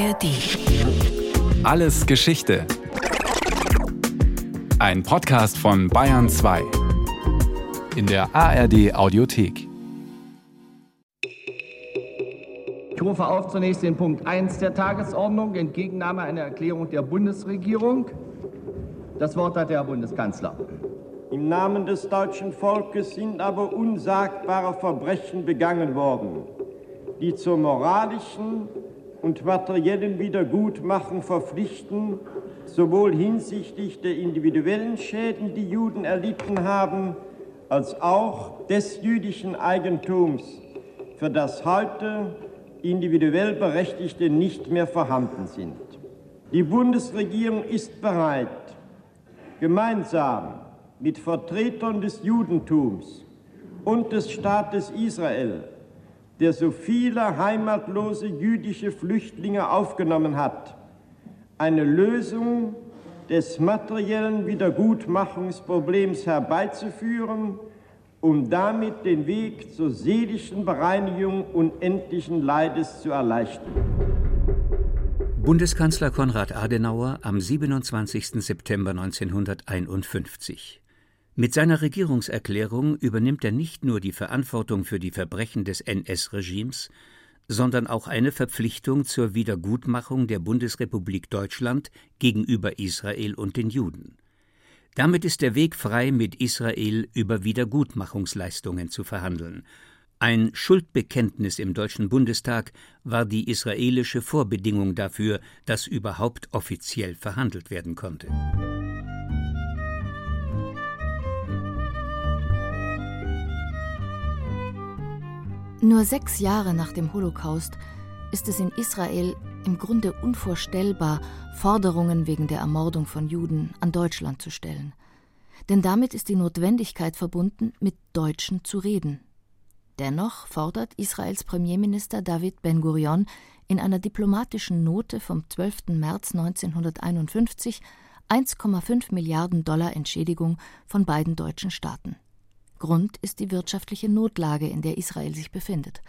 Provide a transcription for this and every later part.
ARD. Alles Geschichte. Ein Podcast von Bayern 2. In der ARD Audiothek. Ich rufe auf zunächst den Punkt 1 der Tagesordnung, Entgegennahme einer Erklärung der Bundesregierung. Das Wort hat der Herr Bundeskanzler. Im Namen des deutschen Volkes sind aber unsagbare Verbrechen begangen worden, die zur moralischen und materiellen Wiedergutmachung verpflichten, sowohl hinsichtlich der individuellen Schäden, die Juden erlitten haben, als auch des jüdischen Eigentums, für das heute individuell Berechtigte nicht mehr vorhanden sind. Die Bundesregierung ist bereit, gemeinsam mit Vertretern des Judentums und des Staates Israel, der so viele heimatlose jüdische Flüchtlinge aufgenommen hat, eine Lösung des materiellen Wiedergutmachungsproblems herbeizuführen, um damit den Weg zur seelischen Bereinigung unendlichen Leides zu erleichtern. Bundeskanzler Konrad Adenauer am 27. September 1951. Mit seiner Regierungserklärung übernimmt er nicht nur die Verantwortung für die Verbrechen des NS-Regimes, sondern auch eine Verpflichtung zur Wiedergutmachung der Bundesrepublik Deutschland gegenüber Israel und den Juden. Damit ist der Weg frei, mit Israel über Wiedergutmachungsleistungen zu verhandeln. Ein Schuldbekenntnis im Deutschen Bundestag war die israelische Vorbedingung dafür, dass überhaupt offiziell verhandelt werden konnte. Nur sechs Jahre nach dem Holocaust ist es in Israel im Grunde unvorstellbar, Forderungen wegen der Ermordung von Juden an Deutschland zu stellen. Denn damit ist die Notwendigkeit verbunden, mit Deutschen zu reden. Dennoch fordert Israels Premierminister David Ben-Gurion in einer diplomatischen Note vom 12. März 1951 1,5 Milliarden Dollar Entschädigung von beiden deutschen Staaten. Grund ist die wirtschaftliche Notlage, in der Israel sich befindet.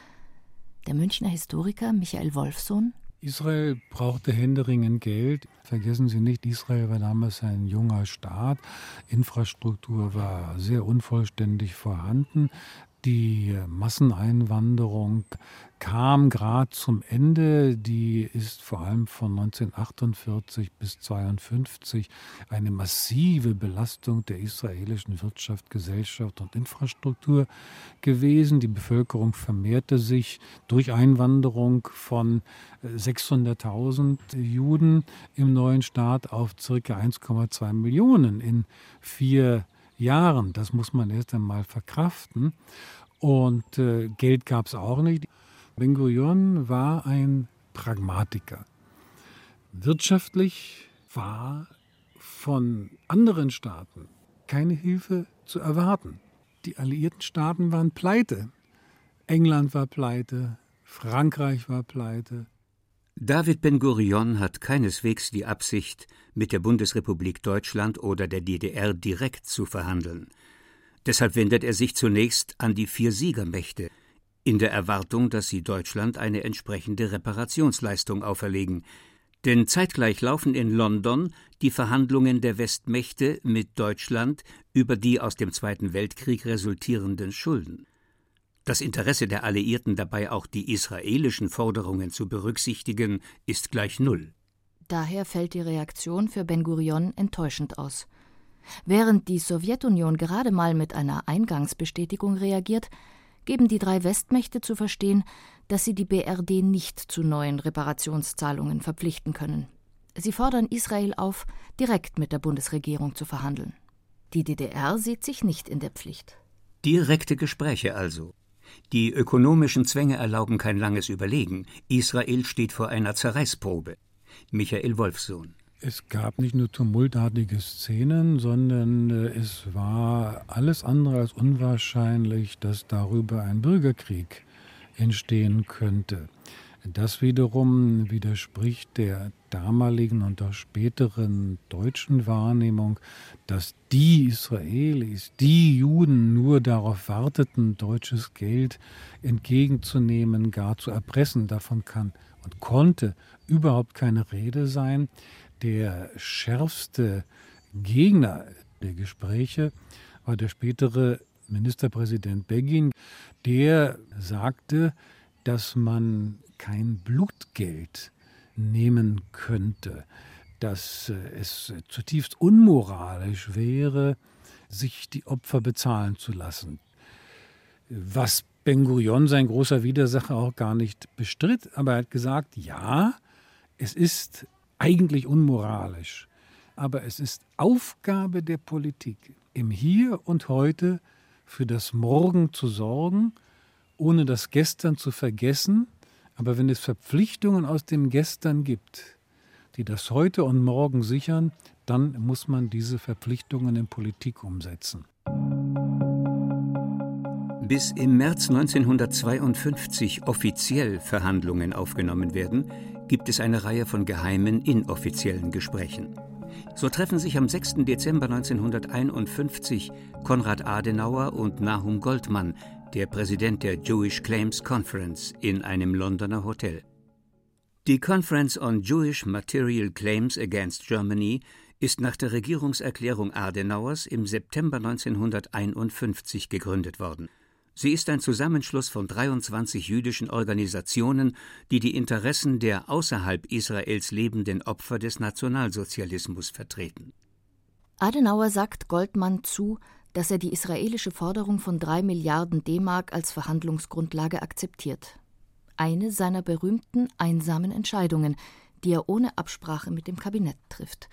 Der Münchner Historiker Michael Wolfsohn Israel brauchte händeringend Geld. Vergessen Sie nicht, Israel war damals ein junger Staat. Infrastruktur war sehr unvollständig vorhanden. Die Masseneinwanderung kam gerade zum Ende. Die ist vor allem von 1948 bis 1952 eine massive Belastung der israelischen Wirtschaft, Gesellschaft und Infrastruktur gewesen. Die Bevölkerung vermehrte sich durch Einwanderung von 600.000 Juden im neuen Staat auf circa 1,2 Millionen in vier Jahren. Jahren. Das muss man erst einmal verkraften. Und äh, Geld gab es auch nicht. Ben Gurion war ein Pragmatiker. Wirtschaftlich war von anderen Staaten keine Hilfe zu erwarten. Die alliierten Staaten waren pleite. England war pleite, Frankreich war pleite, David Ben-Gurion hat keineswegs die Absicht, mit der Bundesrepublik Deutschland oder der DDR direkt zu verhandeln. Deshalb wendet er sich zunächst an die vier Siegermächte, in der Erwartung, dass sie Deutschland eine entsprechende Reparationsleistung auferlegen. Denn zeitgleich laufen in London die Verhandlungen der Westmächte mit Deutschland über die aus dem Zweiten Weltkrieg resultierenden Schulden. Das Interesse der Alliierten dabei auch die israelischen Forderungen zu berücksichtigen, ist gleich null. Daher fällt die Reaktion für Ben Gurion enttäuschend aus. Während die Sowjetunion gerade mal mit einer Eingangsbestätigung reagiert, geben die drei Westmächte zu verstehen, dass sie die BRD nicht zu neuen Reparationszahlungen verpflichten können. Sie fordern Israel auf, direkt mit der Bundesregierung zu verhandeln. Die DDR sieht sich nicht in der Pflicht. Direkte Gespräche also. Die ökonomischen Zwänge erlauben kein langes Überlegen. Israel steht vor einer Zerreißprobe. Michael Wolfsohn. Es gab nicht nur tumultartige Szenen, sondern äh, es war alles andere als unwahrscheinlich, dass darüber ein Bürgerkrieg entstehen könnte. Das wiederum widerspricht der damaligen und auch späteren deutschen Wahrnehmung, dass die Israelis, die Juden nur darauf warteten, deutsches Geld entgegenzunehmen, gar zu erpressen. Davon kann und konnte überhaupt keine Rede sein. Der schärfste Gegner der Gespräche war der spätere Ministerpräsident Begin, der sagte, dass man kein Blutgeld nehmen könnte, dass es zutiefst unmoralisch wäre, sich die Opfer bezahlen zu lassen. Was Ben Gurion, sein großer Widersacher, auch gar nicht bestritt, aber er hat gesagt, ja, es ist eigentlich unmoralisch, aber es ist Aufgabe der Politik, im Hier und heute für das Morgen zu sorgen, ohne das Gestern zu vergessen. Aber wenn es Verpflichtungen aus dem Gestern gibt, die das Heute und Morgen sichern, dann muss man diese Verpflichtungen in Politik umsetzen. Bis im März 1952 offiziell Verhandlungen aufgenommen werden, gibt es eine Reihe von geheimen, inoffiziellen Gesprächen. So treffen sich am 6. Dezember 1951 Konrad Adenauer und Nahum Goldmann, der Präsident der Jewish Claims Conference, in einem Londoner Hotel. Die Conference on Jewish Material Claims Against Germany ist nach der Regierungserklärung Adenauers im September 1951 gegründet worden. Sie ist ein Zusammenschluss von 23 jüdischen Organisationen, die die Interessen der außerhalb Israels lebenden Opfer des Nationalsozialismus vertreten. Adenauer sagt Goldmann zu, dass er die israelische Forderung von drei Milliarden D-Mark als Verhandlungsgrundlage akzeptiert. Eine seiner berühmten einsamen Entscheidungen, die er ohne Absprache mit dem Kabinett trifft.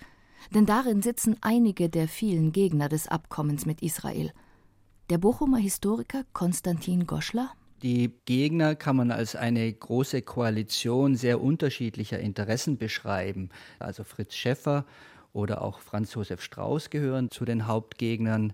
Denn darin sitzen einige der vielen Gegner des Abkommens mit Israel – der Bochumer Historiker Konstantin Goschler die Gegner kann man als eine große Koalition sehr unterschiedlicher Interessen beschreiben. Also Fritz Schäffer oder auch Franz Josef Strauß gehören zu den Hauptgegnern.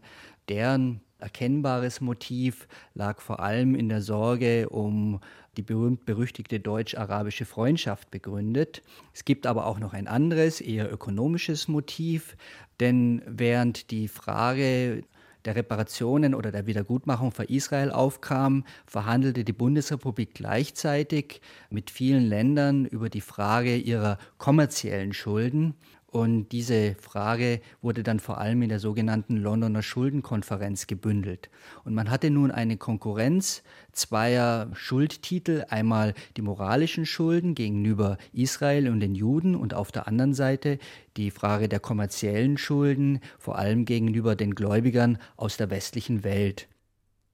Deren erkennbares Motiv lag vor allem in der Sorge um die berühmt-berüchtigte deutsch-arabische Freundschaft begründet. Es gibt aber auch noch ein anderes, eher ökonomisches Motiv, denn während die Frage der Reparationen oder der Wiedergutmachung für Israel aufkam, verhandelte die Bundesrepublik gleichzeitig mit vielen Ländern über die Frage ihrer kommerziellen Schulden. Und diese Frage wurde dann vor allem in der sogenannten Londoner Schuldenkonferenz gebündelt. Und man hatte nun eine Konkurrenz zweier Schuldtitel, einmal die moralischen Schulden gegenüber Israel und den Juden und auf der anderen Seite die Frage der kommerziellen Schulden, vor allem gegenüber den Gläubigern aus der westlichen Welt.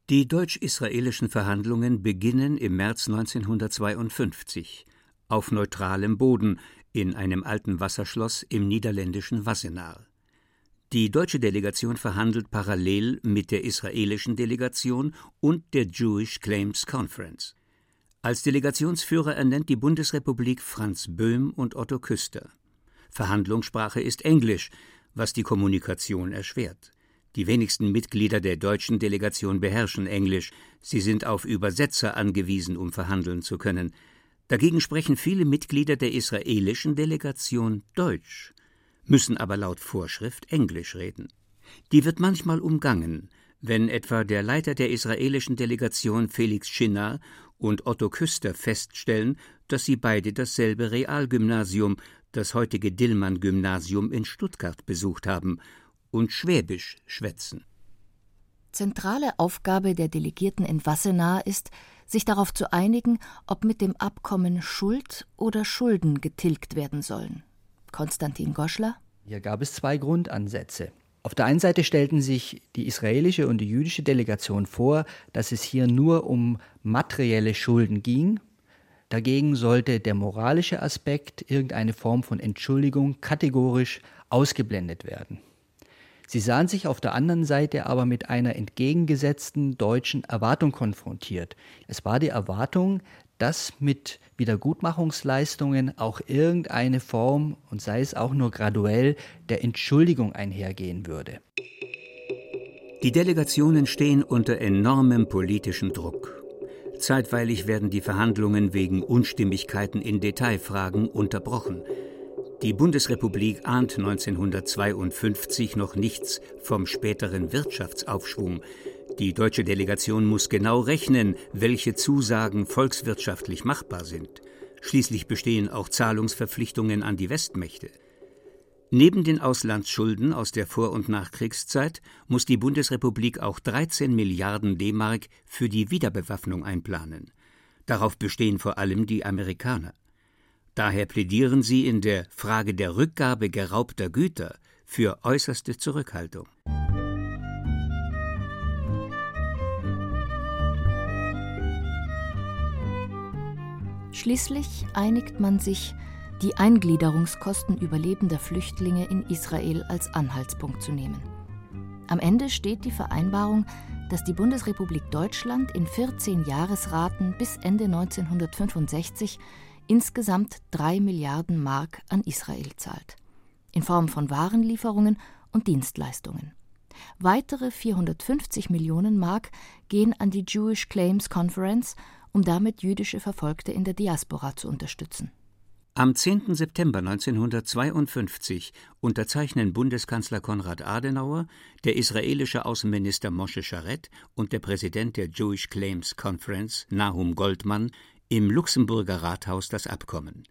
Die deutsch-israelischen Verhandlungen beginnen im März 1952 auf neutralem Boden in einem alten Wasserschloss im niederländischen Wassenaar. Die deutsche Delegation verhandelt parallel mit der israelischen Delegation und der Jewish Claims Conference. Als Delegationsführer ernennt die Bundesrepublik Franz Böhm und Otto Küster. Verhandlungssprache ist Englisch, was die Kommunikation erschwert. Die wenigsten Mitglieder der deutschen Delegation beherrschen Englisch, sie sind auf Übersetzer angewiesen, um verhandeln zu können. Dagegen sprechen viele Mitglieder der israelischen Delegation Deutsch, müssen aber laut Vorschrift Englisch reden. Die wird manchmal umgangen, wenn etwa der Leiter der israelischen Delegation Felix Schinner und Otto Küster feststellen, dass sie beide dasselbe Realgymnasium, das heutige Dillmann-Gymnasium in Stuttgart besucht haben und Schwäbisch schwätzen. Zentrale Aufgabe der Delegierten in Wassenaar ist, sich darauf zu einigen, ob mit dem Abkommen Schuld oder Schulden getilgt werden sollen. Konstantin Goschler. Hier gab es zwei Grundansätze. Auf der einen Seite stellten sich die israelische und die jüdische Delegation vor, dass es hier nur um materielle Schulden ging. Dagegen sollte der moralische Aspekt, irgendeine Form von Entschuldigung, kategorisch ausgeblendet werden. Sie sahen sich auf der anderen Seite aber mit einer entgegengesetzten deutschen Erwartung konfrontiert. Es war die Erwartung, dass mit Wiedergutmachungsleistungen auch irgendeine Form, und sei es auch nur graduell, der Entschuldigung einhergehen würde. Die Delegationen stehen unter enormem politischen Druck. Zeitweilig werden die Verhandlungen wegen Unstimmigkeiten in Detailfragen unterbrochen. Die Bundesrepublik ahnt 1952 noch nichts vom späteren Wirtschaftsaufschwung. Die deutsche Delegation muss genau rechnen, welche Zusagen volkswirtschaftlich machbar sind. Schließlich bestehen auch Zahlungsverpflichtungen an die Westmächte. Neben den Auslandsschulden aus der Vor- und Nachkriegszeit muss die Bundesrepublik auch 13 Milliarden D-Mark für die Wiederbewaffnung einplanen. Darauf bestehen vor allem die Amerikaner. Daher plädieren sie in der Frage der Rückgabe geraubter Güter für äußerste Zurückhaltung. Schließlich einigt man sich, die Eingliederungskosten überlebender Flüchtlinge in Israel als Anhaltspunkt zu nehmen. Am Ende steht die Vereinbarung, dass die Bundesrepublik Deutschland in 14 Jahresraten bis Ende 1965 insgesamt 3 Milliarden Mark an Israel zahlt, in Form von Warenlieferungen und Dienstleistungen. Weitere 450 Millionen Mark gehen an die Jewish Claims Conference, um damit jüdische Verfolgte in der Diaspora zu unterstützen. Am 10. September 1952 unterzeichnen Bundeskanzler Konrad Adenauer, der israelische Außenminister Moshe Sharet und der Präsident der Jewish Claims Conference, Nahum Goldmann, im Luxemburger Rathaus das Abkommen.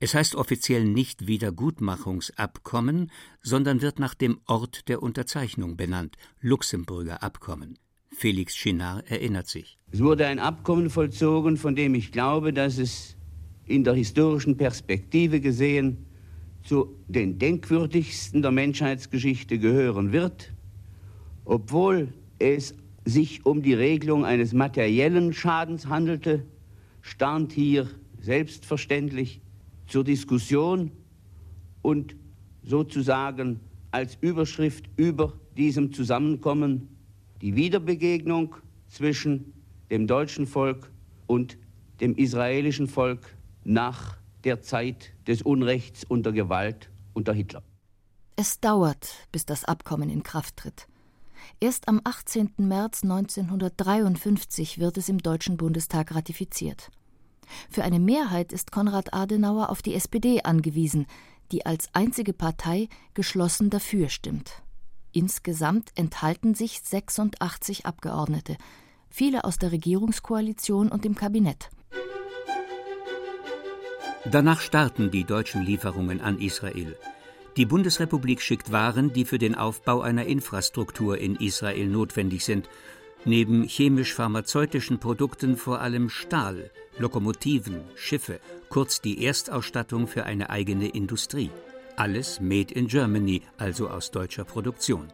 Es heißt offiziell nicht Wiedergutmachungsabkommen, sondern wird nach dem Ort der Unterzeichnung benannt, Luxemburger Abkommen. Felix Chinard erinnert sich. Es wurde ein Abkommen vollzogen, von dem ich glaube, dass es in der historischen Perspektive gesehen zu den denkwürdigsten der Menschheitsgeschichte gehören wird, obwohl es sich um die Regelung eines materiellen Schadens handelte, stand hier selbstverständlich zur Diskussion und sozusagen als Überschrift über diesem Zusammenkommen die Wiederbegegnung zwischen dem deutschen Volk und dem israelischen Volk nach der Zeit des Unrechts und der Gewalt unter Hitler. Es dauert, bis das Abkommen in Kraft tritt. Erst am 18. März 1953 wird es im Deutschen Bundestag ratifiziert. Für eine Mehrheit ist Konrad Adenauer auf die SPD angewiesen, die als einzige Partei geschlossen dafür stimmt. Insgesamt enthalten sich 86 Abgeordnete, viele aus der Regierungskoalition und dem Kabinett. Danach starten die deutschen Lieferungen an Israel. Die Bundesrepublik schickt Waren, die für den Aufbau einer Infrastruktur in Israel notwendig sind, neben chemisch-pharmazeutischen Produkten vor allem Stahl, Lokomotiven, Schiffe, kurz die Erstausstattung für eine eigene Industrie. Alles made in Germany, also aus deutscher Produktion.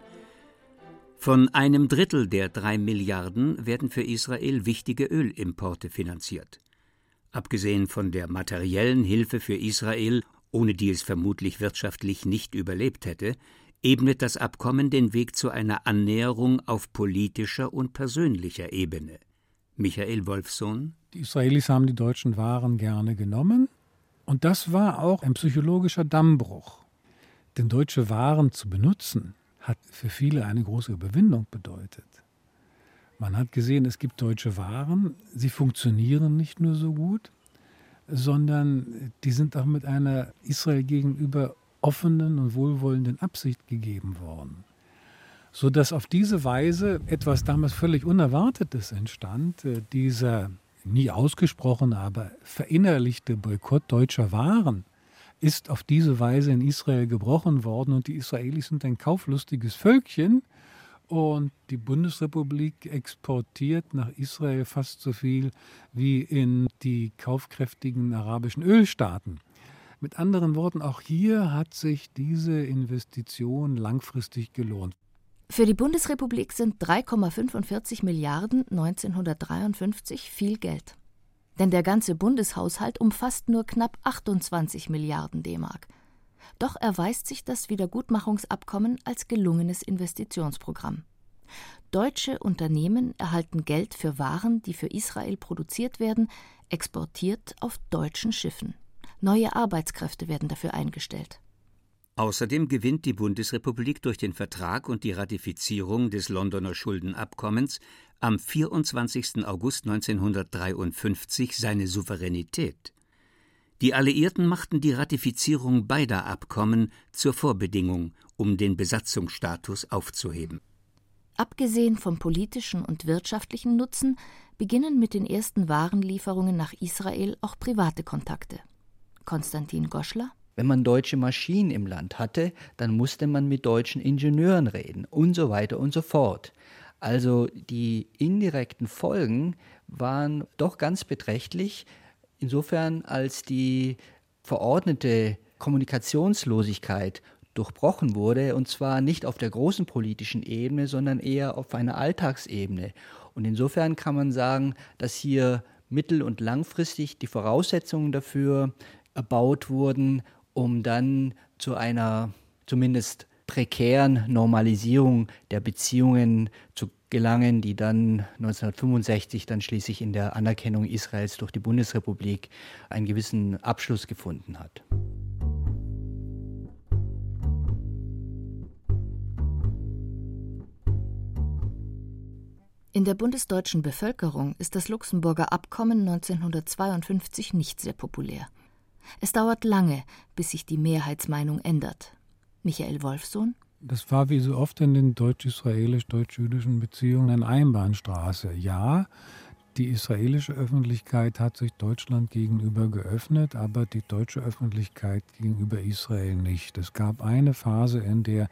Von einem Drittel der drei Milliarden werden für Israel wichtige Ölimporte finanziert. Abgesehen von der materiellen Hilfe für Israel, ohne die es vermutlich wirtschaftlich nicht überlebt hätte, ebnet das Abkommen den Weg zu einer Annäherung auf politischer und persönlicher Ebene. Michael Wolfsohn Die Israelis haben die deutschen Waren gerne genommen und das war auch ein psychologischer Dammbruch. Denn deutsche Waren zu benutzen, hat für viele eine große Überwindung bedeutet. Man hat gesehen, es gibt deutsche Waren, sie funktionieren nicht nur so gut, sondern die sind auch mit einer Israel gegenüber offenen und wohlwollenden Absicht gegeben worden. Sodass auf diese Weise etwas damals völlig Unerwartetes entstand, äh, dieser nie ausgesprochene, aber verinnerlichte Boykott deutscher Waren ist auf diese Weise in Israel gebrochen worden und die Israelis sind ein kauflustiges Völkchen, und die Bundesrepublik exportiert nach Israel fast so viel wie in die kaufkräftigen arabischen Ölstaaten. Mit anderen Worten, auch hier hat sich diese Investition langfristig gelohnt. Für die Bundesrepublik sind 3,45 Milliarden 1953 viel Geld. Denn der ganze Bundeshaushalt umfasst nur knapp 28 Milliarden D-Mark. Doch erweist sich das Wiedergutmachungsabkommen als gelungenes Investitionsprogramm. Deutsche Unternehmen erhalten Geld für Waren, die für Israel produziert werden, exportiert auf deutschen Schiffen. Neue Arbeitskräfte werden dafür eingestellt. Außerdem gewinnt die Bundesrepublik durch den Vertrag und die Ratifizierung des Londoner Schuldenabkommens am 24. August 1953 seine Souveränität. Die Alliierten machten die Ratifizierung beider Abkommen zur Vorbedingung, um den Besatzungsstatus aufzuheben. Abgesehen vom politischen und wirtschaftlichen Nutzen beginnen mit den ersten Warenlieferungen nach Israel auch private Kontakte. Konstantin Goschler wenn man deutsche Maschinen im Land hatte, dann musste man mit deutschen Ingenieuren reden und so weiter und so fort. Also die indirekten Folgen waren doch ganz beträchtlich, insofern als die verordnete Kommunikationslosigkeit durchbrochen wurde, und zwar nicht auf der großen politischen Ebene, sondern eher auf einer Alltagsebene. Und insofern kann man sagen, dass hier mittel- und langfristig die Voraussetzungen dafür erbaut wurden, um dann zu einer zumindest prekären Normalisierung der Beziehungen zu gelangen, die dann 1965 dann schließlich in der Anerkennung Israels durch die Bundesrepublik einen gewissen Abschluss gefunden hat. In der bundesdeutschen Bevölkerung ist das Luxemburger Abkommen 1952 nicht sehr populär. Es dauert lange, bis sich die Mehrheitsmeinung ändert. Michael Wolfsohn? Das war wie so oft in den deutsch-israelisch-deutsch-jüdischen Beziehungen eine Einbahnstraße. Ja, die israelische Öffentlichkeit hat sich Deutschland gegenüber geöffnet, aber die deutsche Öffentlichkeit gegenüber Israel nicht. Es gab eine Phase, in der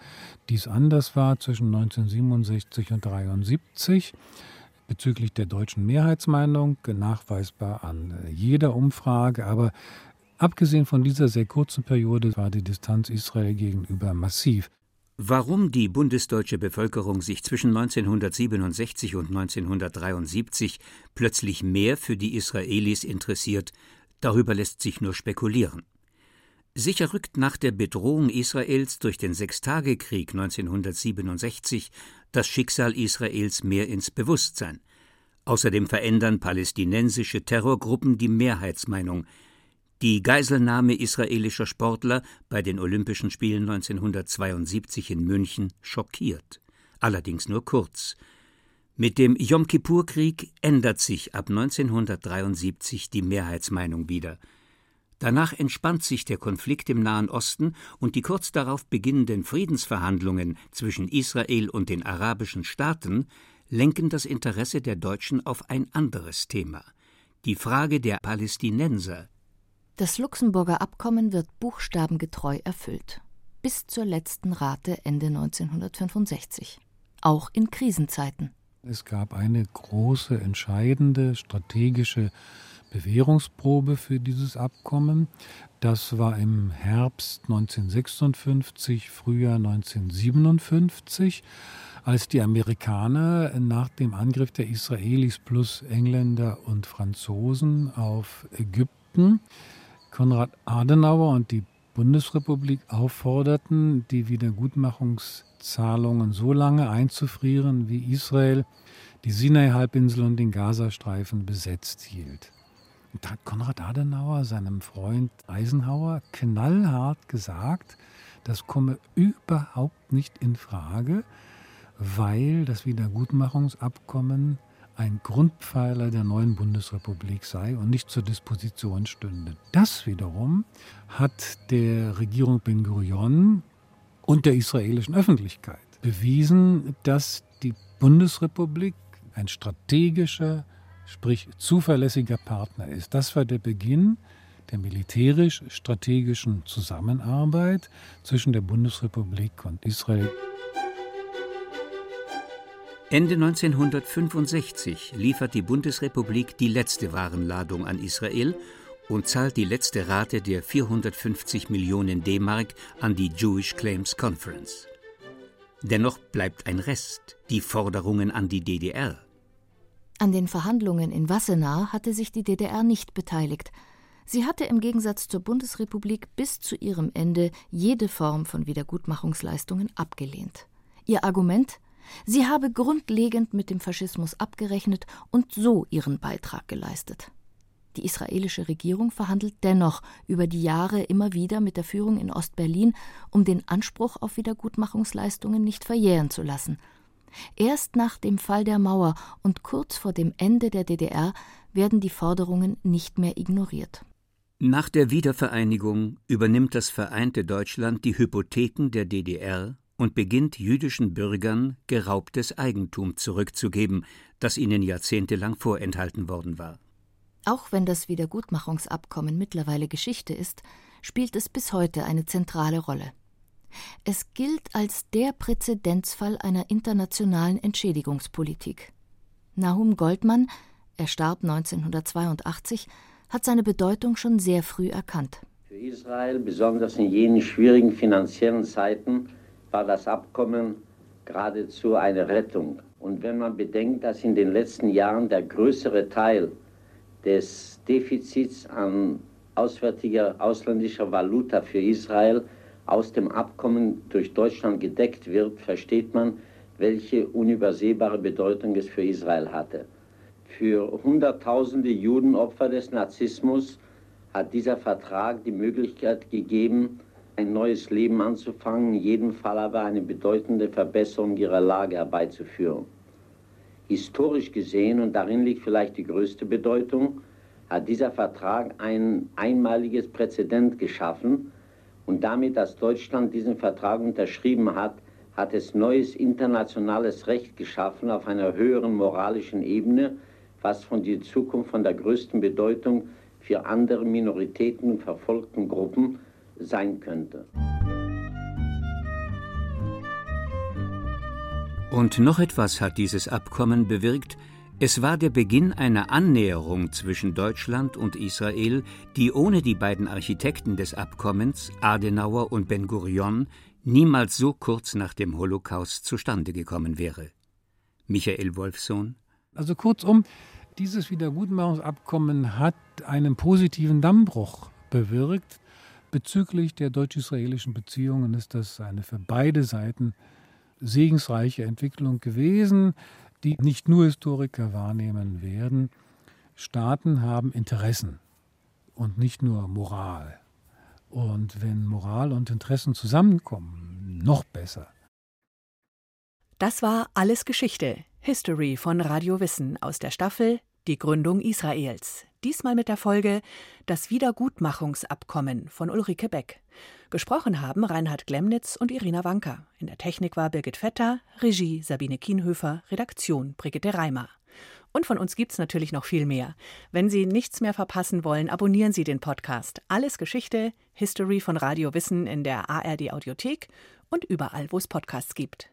dies anders war, zwischen 1967 und 1973 bezüglich der deutschen Mehrheitsmeinung, nachweisbar an jeder Umfrage, aber Abgesehen von dieser sehr kurzen Periode war die Distanz Israel gegenüber massiv. Warum die bundesdeutsche Bevölkerung sich zwischen 1967 und 1973 plötzlich mehr für die Israelis interessiert, darüber lässt sich nur spekulieren. Sicher rückt nach der Bedrohung Israels durch den Sechstagekrieg 1967 das Schicksal Israels mehr ins Bewusstsein. Außerdem verändern palästinensische Terrorgruppen die Mehrheitsmeinung, die Geiselnahme israelischer Sportler bei den Olympischen Spielen 1972 in München schockiert, allerdings nur kurz. Mit dem Yom Kippur-Krieg ändert sich ab 1973 die Mehrheitsmeinung wieder. Danach entspannt sich der Konflikt im Nahen Osten und die kurz darauf beginnenden Friedensverhandlungen zwischen Israel und den arabischen Staaten lenken das Interesse der Deutschen auf ein anderes Thema, die Frage der Palästinenser das Luxemburger Abkommen wird buchstabengetreu erfüllt. Bis zur letzten Rate Ende 1965. Auch in Krisenzeiten. Es gab eine große, entscheidende strategische Bewährungsprobe für dieses Abkommen. Das war im Herbst 1956, Frühjahr 1957, als die Amerikaner nach dem Angriff der Israelis plus Engländer und Franzosen auf Ägypten Konrad Adenauer und die Bundesrepublik aufforderten, die Wiedergutmachungszahlungen so lange einzufrieren, wie Israel die Sinai-Halbinsel und den Gazastreifen besetzt hielt. Und da hat Konrad Adenauer seinem Freund Eisenhower knallhart gesagt, das komme überhaupt nicht in Frage, weil das Wiedergutmachungsabkommen ein Grundpfeiler der neuen Bundesrepublik sei und nicht zur Disposition stünde. Das wiederum hat der Regierung Ben Gurion und der israelischen Öffentlichkeit bewiesen, dass die Bundesrepublik ein strategischer, sprich zuverlässiger Partner ist. Das war der Beginn der militärisch-strategischen Zusammenarbeit zwischen der Bundesrepublik und Israel. Ende 1965 liefert die Bundesrepublik die letzte Warenladung an Israel und zahlt die letzte Rate der 450 Millionen D-Mark an die Jewish Claims Conference. Dennoch bleibt ein Rest, die Forderungen an die DDR. An den Verhandlungen in Wassenaar hatte sich die DDR nicht beteiligt. Sie hatte im Gegensatz zur Bundesrepublik bis zu ihrem Ende jede Form von Wiedergutmachungsleistungen abgelehnt. Ihr Argument Sie habe grundlegend mit dem Faschismus abgerechnet und so ihren Beitrag geleistet. Die israelische Regierung verhandelt dennoch über die Jahre immer wieder mit der Führung in Ostberlin, um den Anspruch auf Wiedergutmachungsleistungen nicht verjähren zu lassen. Erst nach dem Fall der Mauer und kurz vor dem Ende der DDR werden die Forderungen nicht mehr ignoriert. Nach der Wiedervereinigung übernimmt das vereinte Deutschland die Hypotheken der DDR und beginnt jüdischen Bürgern geraubtes Eigentum zurückzugeben, das ihnen jahrzehntelang vorenthalten worden war. Auch wenn das Wiedergutmachungsabkommen mittlerweile Geschichte ist, spielt es bis heute eine zentrale Rolle. Es gilt als der Präzedenzfall einer internationalen Entschädigungspolitik. Nahum Goldmann, er starb 1982, hat seine Bedeutung schon sehr früh erkannt. Für Israel, besonders in jenen schwierigen finanziellen Zeiten, war das Abkommen geradezu eine Rettung. Und wenn man bedenkt, dass in den letzten Jahren der größere Teil des Defizits an auswärtiger ausländischer Valuta für Israel aus dem Abkommen durch Deutschland gedeckt wird, versteht man, welche unübersehbare Bedeutung es für Israel hatte. Für Hunderttausende Judenopfer des Nazismus hat dieser Vertrag die Möglichkeit gegeben, ein neues Leben anzufangen, in jedem Fall aber eine bedeutende Verbesserung ihrer Lage herbeizuführen. Historisch gesehen, und darin liegt vielleicht die größte Bedeutung, hat dieser Vertrag ein einmaliges Präzedent geschaffen und damit, dass Deutschland diesen Vertrag unterschrieben hat, hat es neues internationales Recht geschaffen auf einer höheren moralischen Ebene, was von der Zukunft von der größten Bedeutung für andere Minoritäten und verfolgten Gruppen sein könnte. Und noch etwas hat dieses Abkommen bewirkt, es war der Beginn einer Annäherung zwischen Deutschland und Israel, die ohne die beiden Architekten des Abkommens, Adenauer und Ben Gurion, niemals so kurz nach dem Holocaust zustande gekommen wäre. Michael Wolfsohn. Also kurzum, dieses Wiedergutmachungsabkommen hat einen positiven Dammbruch bewirkt. Bezüglich der deutsch-israelischen Beziehungen ist das eine für beide Seiten segensreiche Entwicklung gewesen die nicht nur Historiker wahrnehmen werden. Staaten haben Interessen und nicht nur Moral. Und wenn Moral und Interessen zusammenkommen, noch besser. Das war Alles Geschichte, History von Radio Wissen aus der Staffel Die Gründung Israels. Diesmal mit der Folge Das Wiedergutmachungsabkommen von Ulrike Beck. Gesprochen haben Reinhard Glemnitz und Irina Wanker. In der Technik war Birgit Vetter, Regie Sabine Kienhöfer, Redaktion Brigitte Reimer. Und von uns gibt's natürlich noch viel mehr. Wenn Sie nichts mehr verpassen wollen, abonnieren Sie den Podcast Alles Geschichte, History von Radio Wissen in der ARD Audiothek und überall, wo es Podcasts gibt.